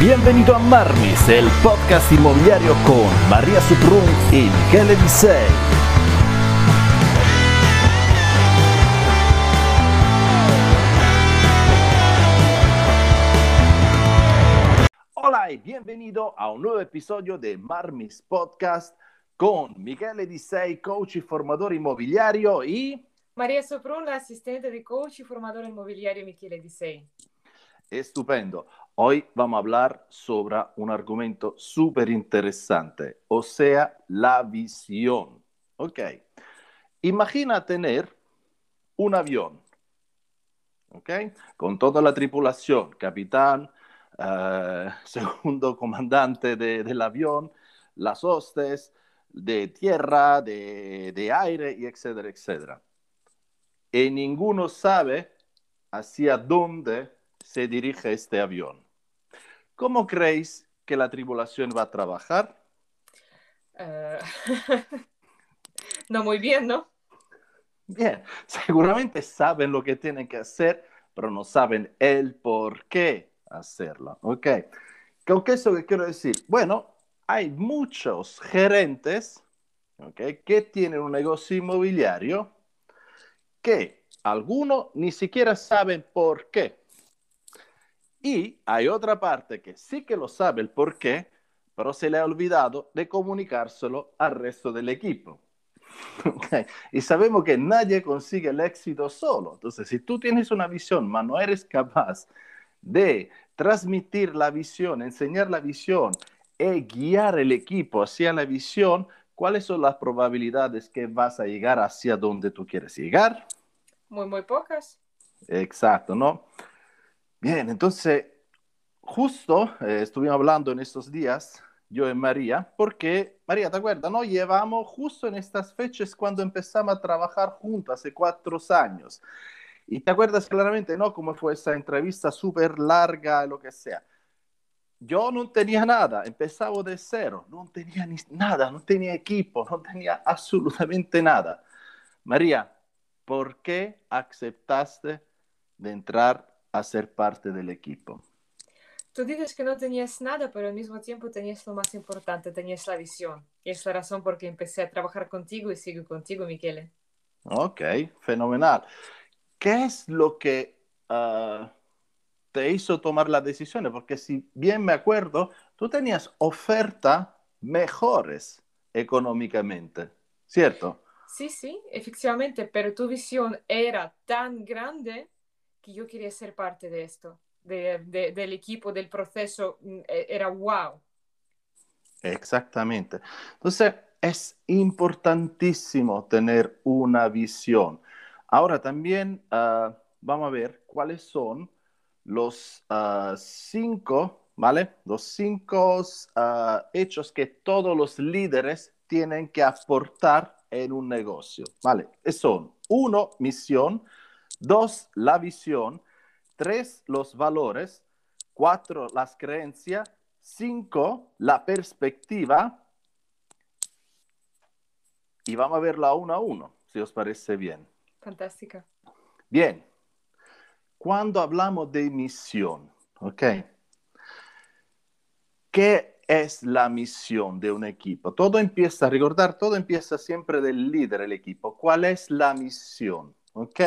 Bienvenido a Marmis, el podcast inmobiliario con María Suprun y Michele Disei. Hola y bienvenido a un nuevo episodio de Marmis Podcast con Michele Disei, coach y formador inmobiliario y María Soprun, la asistente de coach y formador inmobiliario Michele Disei. Estupendo. Hoy vamos a hablar sobre un argumento súper interesante, o sea, la visión. Ok. Imagina tener un avión, ok, con toda la tripulación, capitán, eh, segundo comandante de, del avión, las hostes de tierra, de, de aire, y etcétera, etcétera. Y ninguno sabe hacia dónde se dirige este avión. ¿Cómo creéis que la tribulación va a trabajar? Eh, no muy bien, ¿no? Bien, seguramente saben lo que tienen que hacer, pero no saben el por qué hacerlo. ¿Ok? ¿Con qué eso que quiero decir? Bueno, hay muchos gerentes ¿ok? que tienen un negocio inmobiliario que algunos ni siquiera saben por qué. Y hay otra parte que sí que lo sabe el por qué, pero se le ha olvidado de comunicárselo al resto del equipo. Okay. Y sabemos que nadie consigue el éxito solo. Entonces, si tú tienes una visión, pero no eres capaz de transmitir la visión, enseñar la visión y guiar el equipo hacia la visión, ¿cuáles son las probabilidades que vas a llegar hacia donde tú quieres llegar? Muy, muy pocas. Exacto, ¿no? Bien, entonces, justo eh, estuvimos hablando en estos días, yo y María, porque, María, ¿te acuerdas? No? Llevamos justo en estas fechas cuando empezamos a trabajar juntos, hace cuatro años. Y te acuerdas claramente, ¿no? Cómo fue esa entrevista súper larga, lo que sea. Yo no tenía nada, empezaba de cero, no tenía ni nada, no tenía equipo, no tenía absolutamente nada. María, ¿por qué aceptaste de entrar a ser parte del equipo? Tú dices que no tenías nada, pero al mismo tiempo tenías lo más importante, tenías la visión. Y es la razón por que empecé a trabajar contigo y sigo contigo, Michele. Ok, fenomenal. ¿Qué es lo que uh, te hizo tomar las decisiones? Porque si bien me acuerdo, tú tenías ofertas mejores económicamente, ¿cierto? Sí, sí, efectivamente, pero tu visión era tan grande yo quería ser parte de esto, de, de, del equipo, del proceso, era wow. Exactamente. Entonces, es importantísimo tener una visión. Ahora también uh, vamos a ver cuáles son los uh, cinco, ¿vale? Los cinco uh, hechos que todos los líderes tienen que aportar en un negocio, ¿vale? Son, uno, misión, dos, la visión, tres, los valores, cuatro, las creencias, cinco, la perspectiva, y vamos a verla uno a uno, si os parece bien. Fantástica. Bien, cuando hablamos de misión, ¿ok? ¿Qué es la misión de un equipo? Todo empieza, a recordar, todo empieza siempre del líder del equipo. ¿Cuál es la misión? ¿Ok?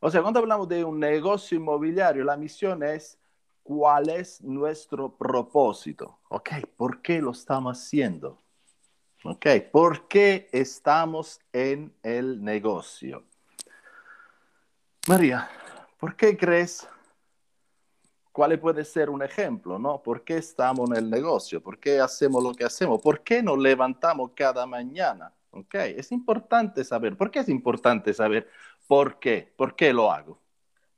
O sea, cuando hablamos de un negocio inmobiliario, la misión es cuál es nuestro propósito. ¿Ok? ¿Por qué lo estamos haciendo? ¿Ok? ¿Por qué estamos en el negocio? María, ¿por qué crees? ¿Cuál puede ser un ejemplo? ¿no? ¿Por qué estamos en el negocio? ¿Por qué hacemos lo que hacemos? ¿Por qué nos levantamos cada mañana? ¿Ok? Es importante saber. ¿Por qué es importante saber por qué? ¿Por qué lo hago?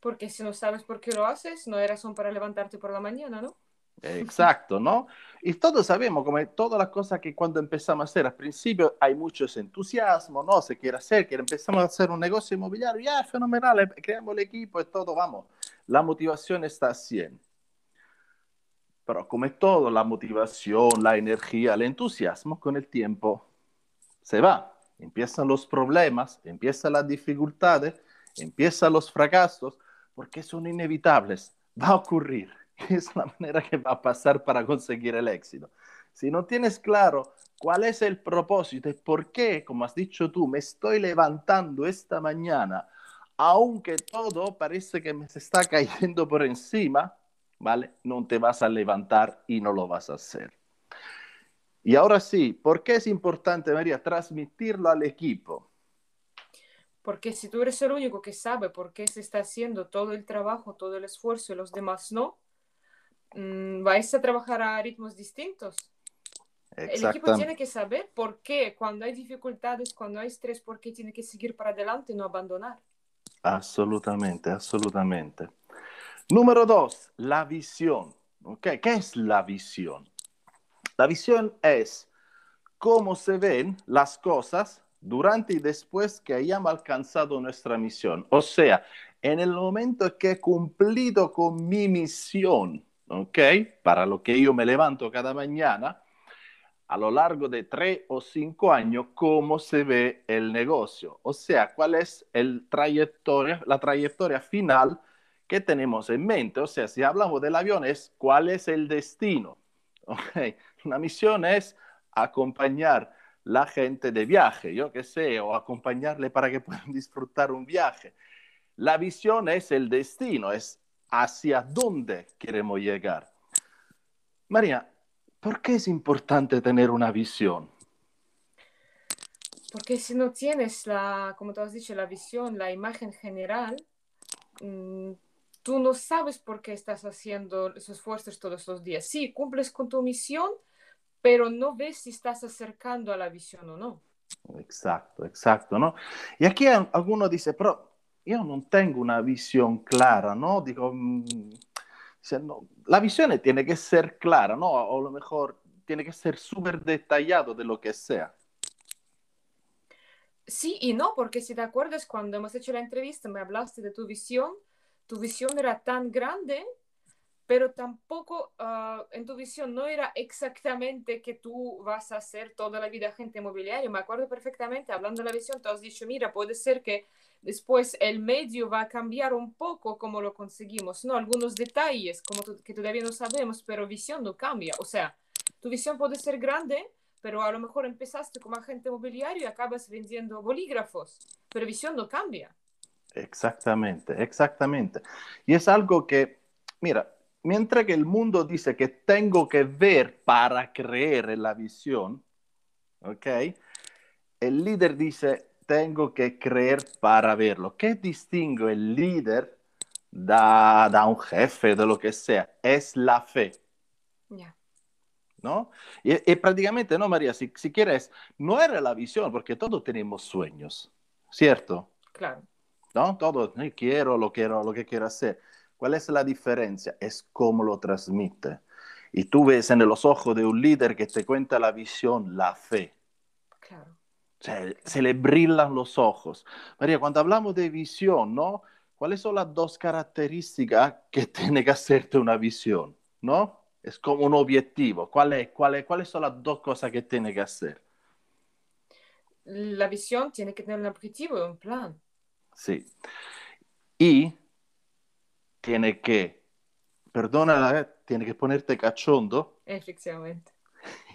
Porque si no sabes por qué lo haces, no hay razón para levantarte por la mañana, ¿no? Exacto, ¿no? Y todos sabemos, como todas las cosas que cuando empezamos a hacer, al principio hay mucho entusiasmo, ¿no? Se quiere hacer, que empezamos a hacer un negocio inmobiliario, ya, fenomenal, creamos el equipo y todo, vamos. La motivación está a 100. Pero como todo, la motivación, la energía, el entusiasmo, con el tiempo se va. Empiezan los problemas, empiezan las dificultades, empiezan los fracasos, porque son inevitables, va a ocurrir es la manera que va a pasar para conseguir el éxito. Si no tienes claro cuál es el propósito y por qué, como has dicho tú, me estoy levantando esta mañana, aunque todo parece que me se está cayendo por encima, ¿vale? No te vas a levantar y no lo vas a hacer. Y ahora sí, ¿por qué es importante, María, transmitirlo al equipo? Porque si tú eres el único que sabe por qué se está haciendo todo el trabajo, todo el esfuerzo y los demás no, mm, vais a trabajar a ritmos distintos. El equipo tiene que saber por qué, cuando hay dificultades, cuando hay estrés, por qué tiene que seguir para adelante y no abandonar. Absolutamente, absolutamente. Número dos, la visión. ¿Qué es la visión? La visión es cómo se ven las cosas durante y después que hayamos alcanzado nuestra misión. O sea, en el momento que he cumplido con mi misión, ¿ok? Para lo que yo me levanto cada mañana, a lo largo de tres o cinco años cómo se ve el negocio, o sea, cuál es el trayectoria, la trayectoria final que tenemos en mente. O sea, si hablamos del avión es cuál es el destino. Okay. La misión es acompañar la gente de viaje, yo qué sé, o acompañarle para que puedan disfrutar un viaje. La visión es el destino, es hacia dónde queremos llegar. María, ¿Por qué es importante tener una visión? Porque si no tienes la, como tú has dicho, la visión, la imagen general, mm, tú no sabes por qué estás haciendo esos esfuerzos todos los días. Sí, cumples con tu misión, pero no ves si estás acercando a la visión o no. Exacto, exacto, ¿no? Y aquí alguno dice, pero yo no tengo una visión clara, ¿no? Digo, mm, la visión tiene que ser clara, ¿no? O a lo mejor tiene que ser súper detallado de lo que sea. Sí y no, porque si te acuerdas, cuando hemos hecho la entrevista, me hablaste de tu visión. Tu visión era tan grande, pero tampoco ah, en tu visión no era exactamente que tú vas a ser toda la vida agente inmobiliario. Me acuerdo perfectamente, hablando de la visión, tú has dicho, mira, puede ser que Después el medio va a cambiar un poco como lo conseguimos, ¿no? Algunos detalles como que todavía no sabemos, pero visión no cambia. O sea, tu visión puede ser grande, pero a lo mejor empezaste como agente inmobiliario y acabas vendiendo bolígrafos, pero visión no cambia. Exactamente, exactamente. Y es algo que, mira, mientras que el mundo dice que tengo que ver para creer en la visión, ¿ok? El líder dice, tengo que creer para verlo. ¿Qué distingue el líder da, da un jefe, de lo que sea? Es la fe. ¿No? Y, prácticamente, ¿no, María? Si, si quieres, no era la visión, porque todos tenemos sueños, ¿cierto? Claro. ¿No? Todos, quiero, lo quiero, lo que quiero hacer. ¿Cuál es la diferencia? Es cómo lo transmite. Y tú ves en los ojos de un líder que te cuenta la visión, la fe. Claro se le brillan los ojos. María, cuando hablamos de visión, ¿no? ¿Cuáles son las dos características que tiene que hacerte una visión? ¿No? Es como un objetivo. ¿Cuál ¿Cuáles son las dos cosas que tiene que hacer? La visión tiene que tener un objetivo, un plan. Sí. Y tiene que, perdona, tiene que ponerte cachondo. Efectivamente.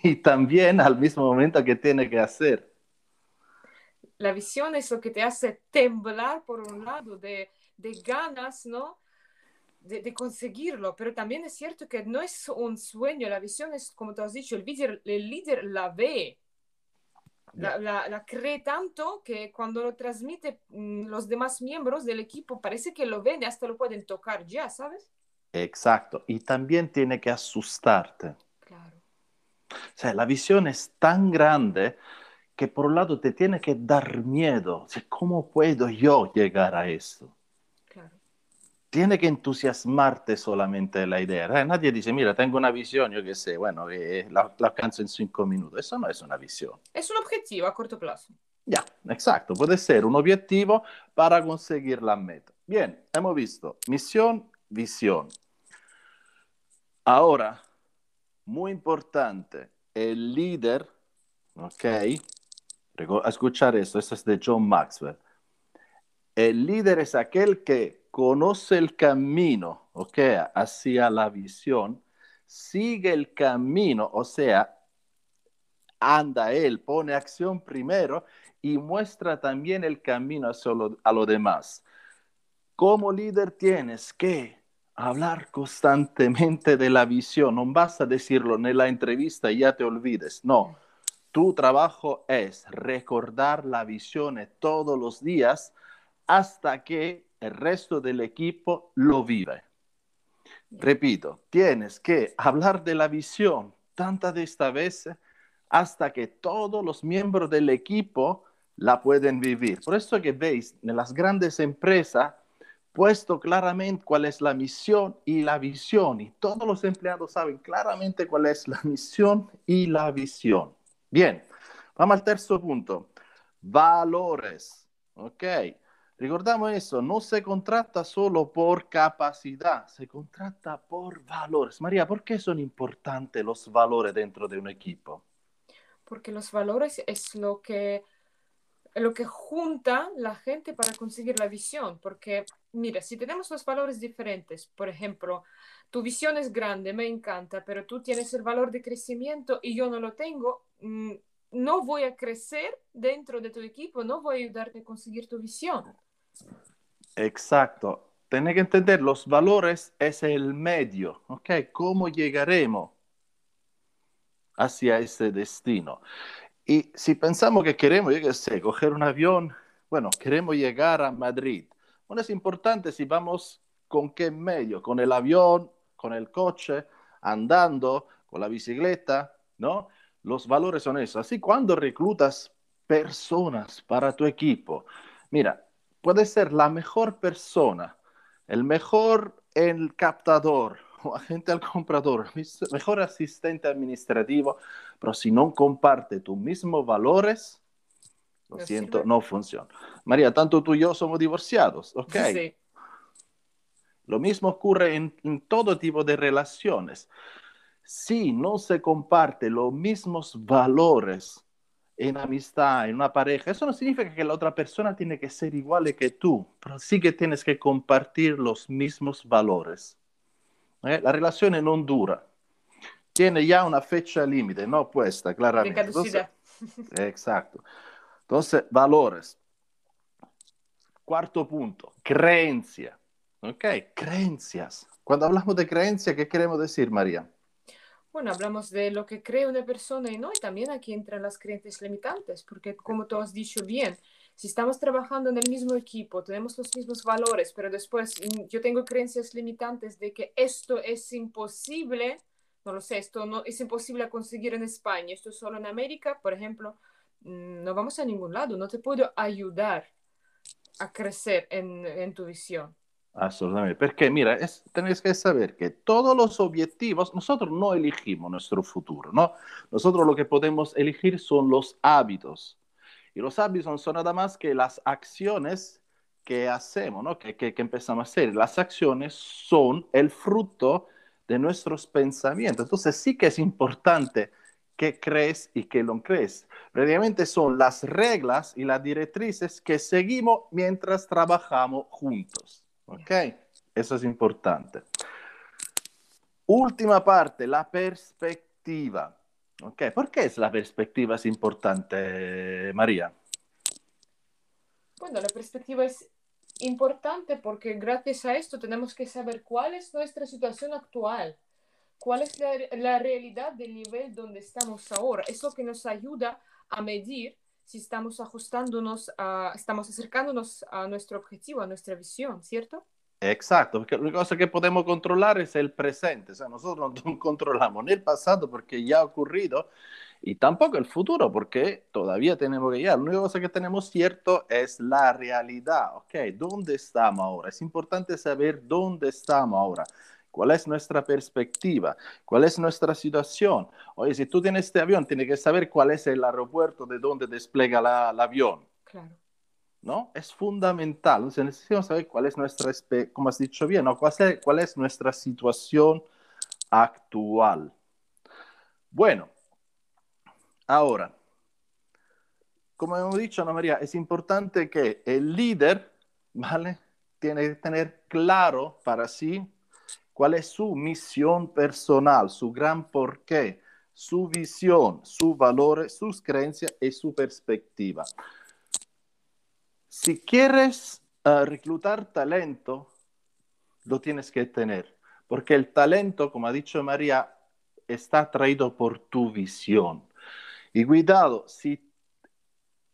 Y también al mismo momento que tiene que hacer la visión es lo que te hace temblar por un lado de, ganas, ¿no? De, conseguirlo, pero también es cierto que no es un sueño, la visión es, como tú has dicho, el líder, el líder la ve, la, cree tanto que cuando lo transmite mm, los demás miembros del equipo parece que lo ven hasta lo pueden tocar ya, ¿sabes? Exacto, y también tiene que asustarte. Claro. O sea, la visión es tan grande que por un lado te tiene que dar miedo. ¿Cómo puedo yo llegar a esto? Tiene que entusiasmarte solamente la idea. ¿eh? Nadie dice, mira, tengo una visión, yo qué sé, bueno, eh, la, la alcanzo en cinco minutos. Eso no es una visión. Es un objetivo a corto plazo. Ya, exacto. Puede ser un objetivo para conseguir la meta. Bien, hemos visto misión, visión. Ahora, muy importante, el líder, ¿ok? escuchar esto, esto es de John Maxwell. El líder es aquel que conoce el camino, ¿ok? Hacia la visión, sigue el camino, o sea, anda él, pone acción primero y muestra también el camino a lo demás. Como líder tienes que hablar constantemente de la visión, no basta decirlo en la entrevista y ya te olvides, no. Tu trabajo es recordar la visión todos los días hasta que el resto del equipo lo vive. Repito, tienes que hablar de la visión tantas de esta vez hasta que todos los miembros del equipo la pueden vivir. Por eso que veis en las grandes empresas puesto claramente cuál es la misión y la visión y todos los empleados saben claramente cuál es la misión y la visión. Bien, vamos al tercer punto. Valores. Ok. Recordamos eso, no se contrata solo por capacidad, se contrata por valores. María, ¿por qué son importantes los valores dentro de un equipo? Porque los valores es lo que, lo que junta la gente para conseguir la visión. Porque, mira, si tenemos los valores diferentes, por ejemplo, tu visión es grande, me encanta, pero tú tienes el valor de crecimiento y yo no lo tengo, mm, no voy a crecer dentro de tu equipo, no voy a ayudarte a conseguir tu visión. Exacto. Tienes que entender, los valores es el medio, ¿ok? ¿Cómo llegaremos hacia ese destino? Y si pensamos que queremos, yo qué sé, coger un avión, bueno, queremos llegar a Madrid. Bueno, es importante si vamos con qué medio, con el avión, con el coche, andando, con la bicicleta, ¿no? Los valores son esos. Así cuando reclutas personas para tu equipo, mira, puede ser la mejor persona, el mejor el captador o agente al comprador, mejor asistente administrativo, pero si no comparte tus mismos valores, lo siento, no funciona. María, tanto tú y yo somos divorciados, ¿ok? Sí. Lo mismo ocurre en, en todo tipo de relaciones. Si no se comparte los mismos valores, en amistad, en una pareja, eso no significa que la otra persona tiene que ser igual que tú, pero sí que tienes que compartir los mismos valores. ¿Eh? La relación no dura. Tiene ya una fecha límite, no puesta, claramente. Entonces, exacto. Entonces, valores. Cuarto punto, creencia. ¿Ok? Creencias. Cuando hablamos de creencia, ¿qué queremos decir, María? Bueno, hablamos de lo que cree una persona y no, y también aquí entran las creencias limitantes, porque como tú has dicho bien, si estamos trabajando en el mismo equipo, tenemos los mismos valores, pero después mm, yo tengo creencias limitantes de que esto es imposible, no lo sé, esto no es imposible conseguir en España, esto es solo en América, por ejemplo, mm, no vamos a ningún lado, no te puedo ayudar a crecer en tu visión. Absolutamente, porque mira, es, tenéis que saber que todos los objetivos, nosotros no elegimos nuestro futuro, ¿no? Nosotros lo que podemos elegir son los hábitos. Y los hábitos son nada más que las acciones que hacemos, ¿no? Que, que, que empezamos a hacer. Las acciones son el fruto de nuestros pensamientos. Entonces sí que es importante que crees y que no crees. Realmente son las reglas y las directrices que seguimos mientras trabajamos juntos. ¿Ok? Eso es importante. Última parte, la perspectiva. ¿Ok? ¿Por qué es la perspectiva es importante, María? Bueno, la perspectiva es importante porque gracias a esto tenemos que saber cuál es nuestra situación actual, cuál es la, la realidad del nivel donde estamos ahora. Eso que nos ayuda a medir si estamos ajustándonos, a, estamos acercándonos a nuestro objetivo, a nuestra visión, ¿cierto? Exacto, porque la cosa que podemos controlar es el presente, o sea, nosotros no controlamos ni el pasado porque ya ha ocurrido y tampoco el futuro porque todavía tenemos que llegar. La única cosa que tenemos cierto es la realidad, ¿ok? ¿Dónde estamos ahora? Es importante saber dónde estamos ahora. ¿Cuál es nuestra perspectiva? ¿Cuál es nuestra situación? Oye, si tú tienes este avión, tienes que saber cuál es el aeropuerto de donde despliega la, el avión. Claro. ¿No? Es fundamental. Entonces necesitamos saber cuál es nuestra, como has dicho bien, ¿no? ¿Cuál, es, cuál es nuestra situación actual. Bueno, ahora, como hemos dicho, Ana María, es importante que el líder ¿vale? Tiene que tener claro para sí cuál es su misión personal, su gran porqué, su visión, sus valores, sus creencias y su perspectiva. Si quieres uh, reclutar talento, lo tienes que tener, porque el talento, como ha dicho María, está traído por tu visión. Y cuidado, si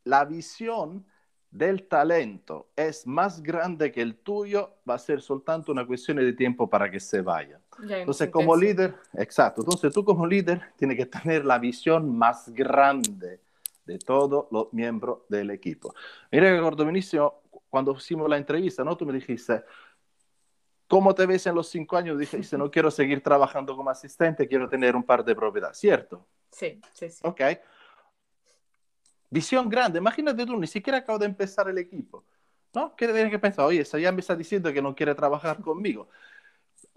la visión del talento es más grande que el tuyo, va a ser soltanto una cuestión de tiempo para que se vaya. entonces, como líder, exacto, entonces tú como líder tienes que tener la visión más grande de todos los miembros del equipo. Mira que recuerdo benissimo cuando hicimos la entrevista, ¿no? Tú me dijiste, ¿cómo te ves en los cinco años? Dije, no quiero seguir trabajando como asistente, quiero tener un par de propiedades, ¿cierto? Sí, sí, sí. Ok. Visión grande. Imagínate tú, ni siquiera acabo de empezar el equipo. ¿No? ¿Qué tienes que pensar? Oye, esa ya me está diciendo que no quiere trabajar conmigo.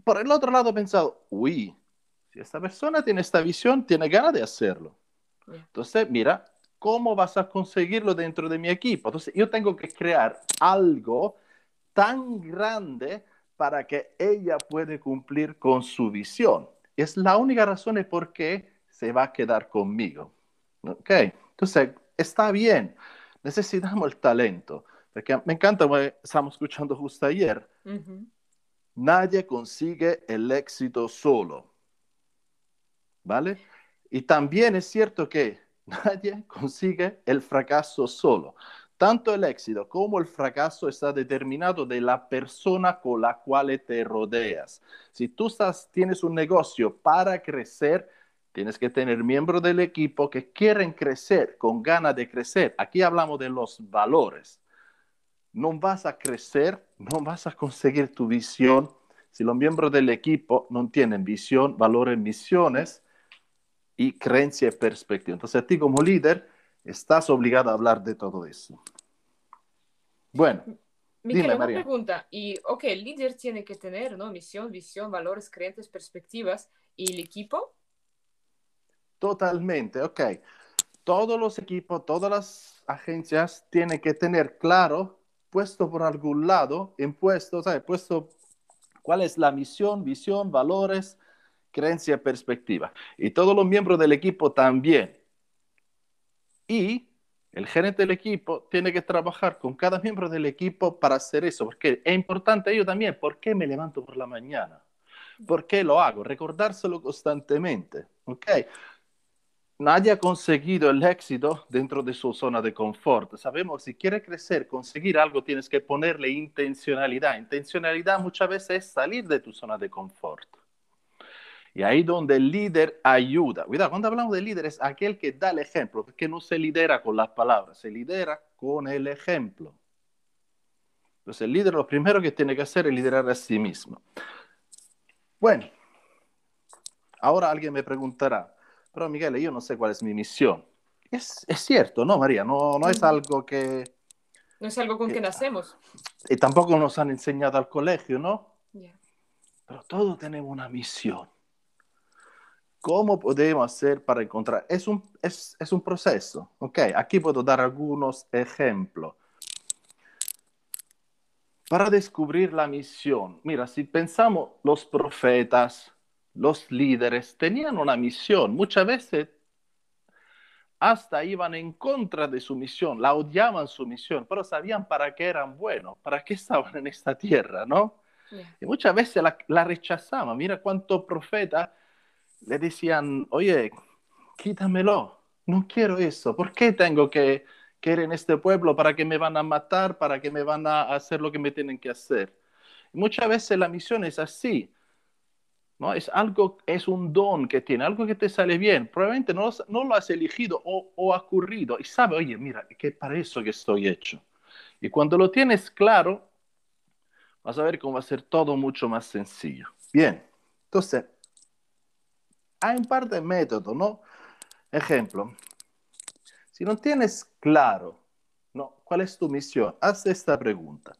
Por el otro lado he pensado, uy, si esta persona tiene esta visión, tiene ganas de hacerlo. Entonces, mira, ¿cómo vas a conseguirlo dentro de mi equipo? Entonces, yo tengo que crear algo tan grande para que ella pueda cumplir con su visión. Es la única razón por qué se va a quedar conmigo. ¿Ok? Entonces, está bien, necesitamos el talento. Porque me encanta, estamos escuchando justo ayer, nadie consigue el éxito solo. ¿Vale? Y también es cierto que nadie consigue el fracaso solo. Tanto el éxito como el fracaso está determinado de la persona con la cual te rodeas. Si tú estás, tienes un negocio para crecer, Tienes que tener miembros del equipo que quieren crecer, con ganas de crecer. Aquí hablamos de los valores. No vas a crecer, no vas a conseguir tu visión si los miembros del equipo no tienen visión, valores, misiones y creencia y perspectiva. Entonces, a ti como líder, estás obligado a hablar de todo eso. Bueno. Miquel, una pregunta. Y, ok, el líder tiene que tener, ¿no? Misión, visión, valores, creencias, perspectivas. ¿Y el equipo? Totalmente, ok. Todos los equipos, todas las agencias tienen que tener claro, puesto por algún lado, impuesto, ¿sabes? Puesto cuál es la misión, visión, valores, creencia, perspectiva. Y todos los miembros del equipo también. Y el gerente del equipo tiene que trabajar con cada miembro del equipo para hacer eso, porque es importante ello también. ¿Por qué me levanto por la mañana? ¿Por qué lo hago? Recordárselo constantemente. ¿Ok? Nadie ha conseguido el éxito dentro de su zona de confort. Sabemos, si quieres crecer, conseguir algo, tienes que ponerle intencionalidad. Intencionalidad muchas veces es salir de tu zona de confort. Y ahí donde el líder ayuda. Cuidado, cuando hablamos de líder es aquel que da el ejemplo, porque no se lidera con las palabras, se lidera con el ejemplo. Entonces el líder lo primero que tiene que hacer es liderar a sí mismo. Bueno, ahora alguien me preguntará, pero Miguel, yo no sé cuál es mi misión. Es, es cierto, ¿no, María? No, no es algo que... No es algo con que, nacemos. Y tampoco nos han enseñado al colegio, ¿no? Pero todos tenemos una misión. ¿Cómo podemos hacer para encontrar? Es un, es, es un proceso, ¿ok? Aquí puedo dar algunos ejemplos. Para descubrir la misión, mira, si pensamos los profetas, los líderes tenían una misión. Muchas veces hasta iban en contra de su misión, la odiaban su misión, pero sabían para qué eran buenos, para qué estaban en esta tierra, ¿no? Y muchas veces la, rechazaban. Mira cuántos profetas le decían, oye, quítamelo, no quiero eso, ¿por qué tengo que, que ir en este pueblo? ¿Para que me van a matar? ¿Para que me van a hacer lo que me tienen que hacer? Y muchas veces la misión es así ¿no? Es algo, es un don que tiene, algo que te sale bien. Probablemente no, no lo has elegido o, o ha ocurrido y sabe, oye, mira, que para eso que estoy hecho. Y cuando lo tienes claro, vas a ver cómo va a ser todo mucho más sencillo. Bien, entonces, hay un par de métodos, ¿no? Ejemplo, si no tienes claro, ¿no? ¿Cuál es tu misión? Haz esta pregunta.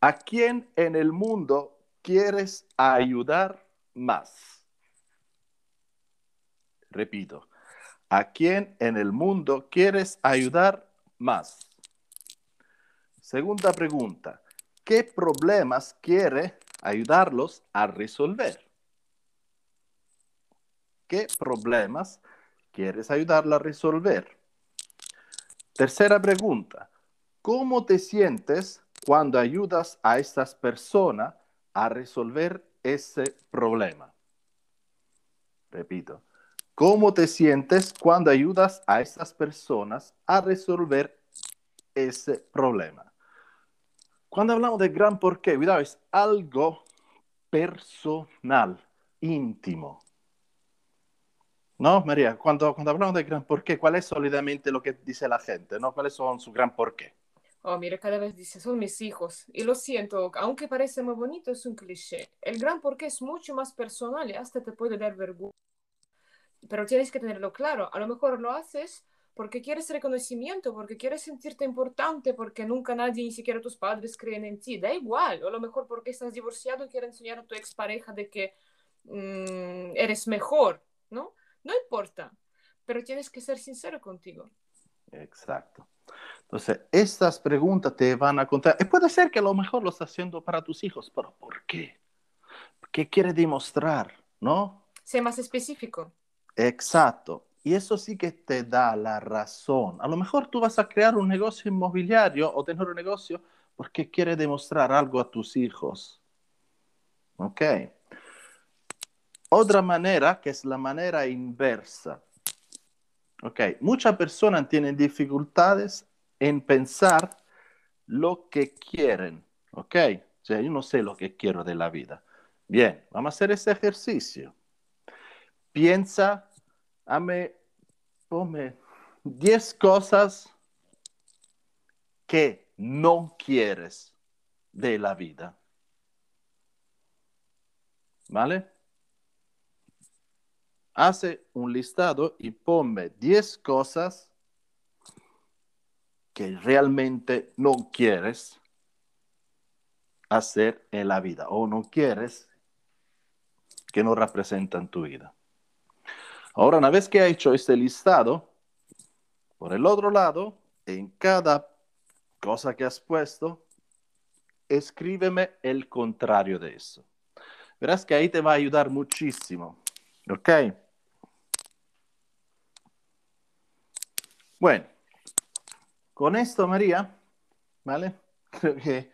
¿A quién en el mundo quieres ayudar más. Repito, ¿a quién en el mundo quieres ayudar más? Segunda pregunta, ¿qué problemas quiere ayudarlos a resolver? ¿Qué problemas quieres ayudarlo a resolver? Tercera pregunta, ¿cómo te sientes cuando ayudas a estas personas a resolver ese problema? Repito, ¿cómo te sientes cuando ayudas a estas personas a resolver ese problema? Cuando hablamos de gran porqué, cuidado, es algo personal, íntimo. ¿No, María? Cuando, cuando hablamos de gran porqué, ¿cuál es sólidamente lo que dice la gente? ¿no? ¿Cuáles son su gran porqué? Oh, mira, cada vez dice, son mis hijos. Y lo siento, aunque parece muy bonito, es un cliché. El gran porqué es mucho más personal y hasta te puede dar vergüenza. Pero tienes que tenerlo claro. A lo mejor lo haces porque quieres reconocimiento, porque quieres sentirte importante, porque nunca nadie, ni siquiera tus padres, creen en ti. Da igual. O a lo mejor porque estás divorciado y quieres enseñar a tu expareja de que mmm, eres mejor, ¿no? No importa, pero tienes que ser sincero contigo. Exacto. Entonces, estas preguntas te van a contar. Y puede ser que a lo mejor lo estás haciendo para tus hijos, pero ¿por qué? ¿Qué quiere demostrar? ¿No? Sé más específico. Exacto. Y eso sí que te da la razón. A lo mejor tú vas a crear un negocio inmobiliario o tener un negocio porque quiere demostrar algo a tus hijos. ¿Ok? Otra manera, que es la manera inversa. Ok, muchas personas tienen dificultades en pensar lo que quieren. Ok, o sea, yo no sé lo que quiero de la vida. Bien, vamos a hacer ese ejercicio. Piensa, ame, ponme 10 cosas que no quieres de la vida. ¿Vale? hace un listado y ponme 10 cosas que realmente no quieres hacer en la vida o no quieres que no representan tu vida. Ahora, una vez que ha hecho este listado, por el otro lado, en cada cosa que has puesto, escríbeme el contrario de eso. Verás que ahí te va a ayudar muchísimo. ¿Ok? Bueno, con esto, María, ¿vale? Creo que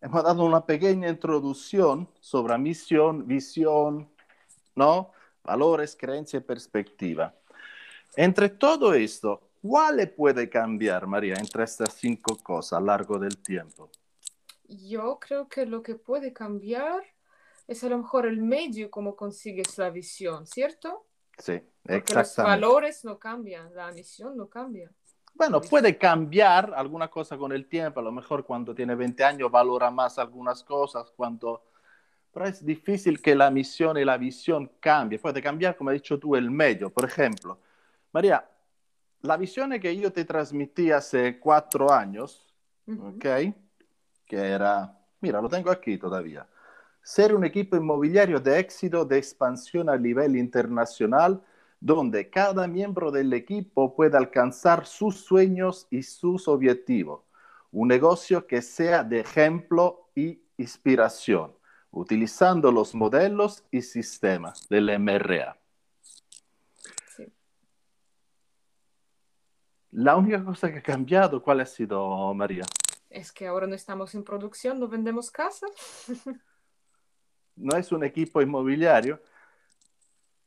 hemos dado una pequeña introducción sobre misión, visión, ¿no? Valores, creencia y perspectiva. Entre todo esto, ¿cuál puede cambiar, María, entre estas cinco cosas a lo largo del tiempo? Yo creo que lo que puede cambiar es a lo mejor el medio como consigues la visión, ¿cierto? Sí, Porque los valores no cambian, la misión no cambia. Bueno, puede cambiar alguna cosa con el tiempo, a lo mejor cuando tiene 20 años valora más algunas cosas, cuando... pero es difícil que la misión y la visión cambie. Puede cambiar, como has dicho tú, el medio. Por ejemplo, María, la visión que yo te transmití hace cuatro años, ¿ok? Que era, mira, lo tengo aquí todavía. Ser un equipo inmobiliario de éxito, de expansión a nivel internacional, donde cada miembro del equipo pueda alcanzar sus sueños y sus objetivos. Un negocio que sea de ejemplo y inspiración, utilizando los modelos y sistemas del MRA. La única cosa que ha cambiado, ¿cuál ha sido, María? Es que ahora no estamos en producción, no vendemos casa. no es un equipo inmobiliario,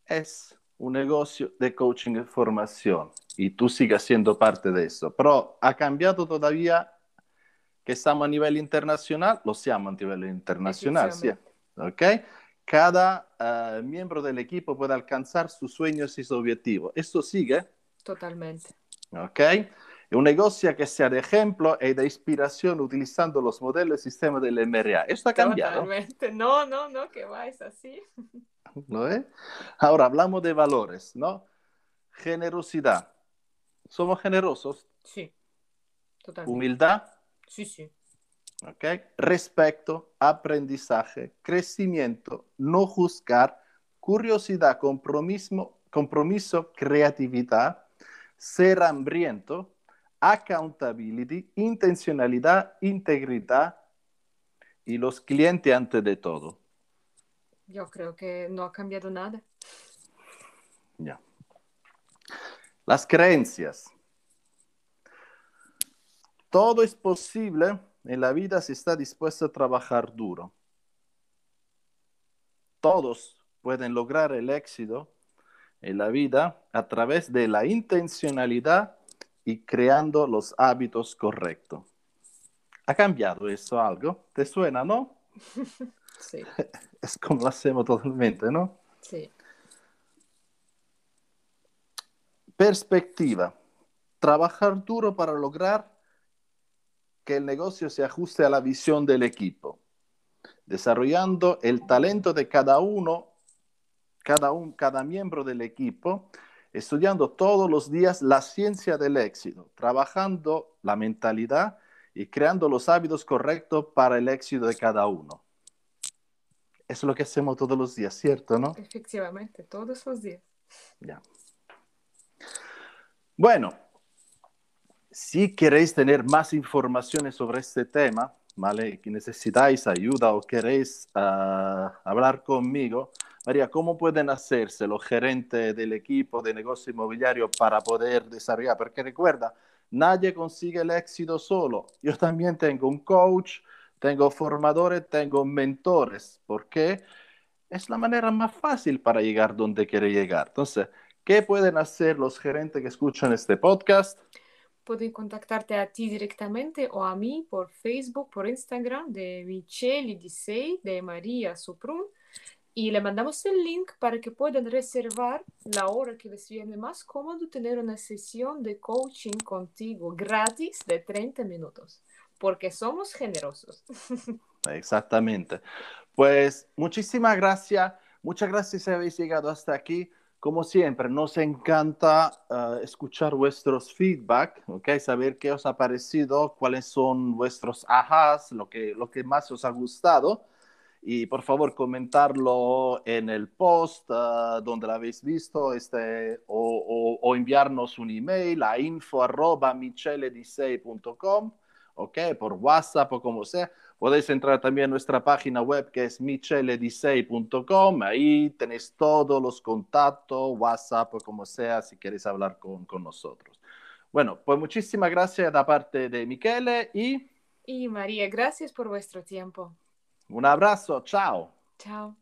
es un negocio de coaching y formación y tú sigues siendo parte de eso. Pero ha cambiado todavía que estamos a nivel internacional, lo siamo a nivel internacional, sí. ¿Ok? Cada uh, miembro del equipo puede alcanzar sus sueños y sus objetivos. ¿Esto sigue? Totalmente. ¿Ok? Un negocio que sea de ejemplo y de inspiración utilizando los modelos y sistemas del MRA. ¿Esto ha cambiado? Totalmente. No, no, no, que va, es así. ¿No es? Ahora hablamos de valores, ¿no? Generosidad. ¿Somos generosos? Sí, totalmente. Humildad. Sí, sí. ¿Ok? Respeto, aprendizaje, crecimiento, no juzgar, curiosidad, compromiso, compromiso creatividad, ser hambriento, accountability, intencionalidad, integridad, y los clientes antes de todo. Yo creo que no ha cambiado nada. Ya. Las creencias. Todo es posible en la vida si está dispuesto a trabajar duro. Todos pueden lograr el éxito en la vida a través de la intencionalidad y creando los hábitos correctos. ¿Ha cambiado eso algo? ¿Te suena, no? Sí, Es como lo hacemos totalmente, ¿no? sí. Perspectiva. Trabajar duro para lograr que el negocio se ajuste a la visión del equipo, desarrollando el talento de cada uno, cada, un, cada miembro del equipo, estudiando todos los días la ciencia del éxito, trabajando la mentalidad y creando los hábitos correctos para el éxito de cada uno. Eso es lo que hacemos todos los días, ¿cierto? ¿No? Efectivamente, todos los días. Ya. Bueno, si queréis tener más informaciones sobre este tema, ¿vale? Que necesitáis ayuda o queréis ah, hablar conmigo, María, ¿cómo pueden hacerse los gerentes del equipo de negocio inmobiliario para poder desarrollar? Porque recuerda, nadie consigue el éxito solo. Yo también tengo un coach, tengo formadores, tengo mentores. ¿Por qué? Es la manera más fácil para llegar donde quiere llegar. Entonces, ¿qué pueden hacer los gerentes que escuchan este podcast? Pueden contactarte a ti directamente o a mí por Facebook, por Instagram de Michelle Disei, de María Soprun. Y le mandamos el link para que puedan reservar la hora que les viene más cómodo tener una sesión de coaching contigo gratis de 30 minutos, porque somos generosos. Exactamente. Pues muchísimas gracias. Muchas gracias si habéis llegado hasta aquí. Como siempre, nos encanta uh, escuchar vuestros feedback, ¿ok? Saber qué os ha parecido, cuáles son vuestros ajás, lo que, lo que más os ha gustado. Y por favor, comentarlo en el post uh, donde lo habéis visto este, o, o, o, enviarnos un email a info arroba micheledisei.com, ¿ok? Por WhatsApp o como sea. Podéis entrar también a nuestra página web que es micheledisei.com. Ahí tenéis todos los contactos, WhatsApp o como sea, si queréis hablar con, con nosotros. Bueno, pues muchísimas gracias da parte de Michele y... Y María, gracias por vuestro tiempo. Un abbraccio, ciao. Ciao.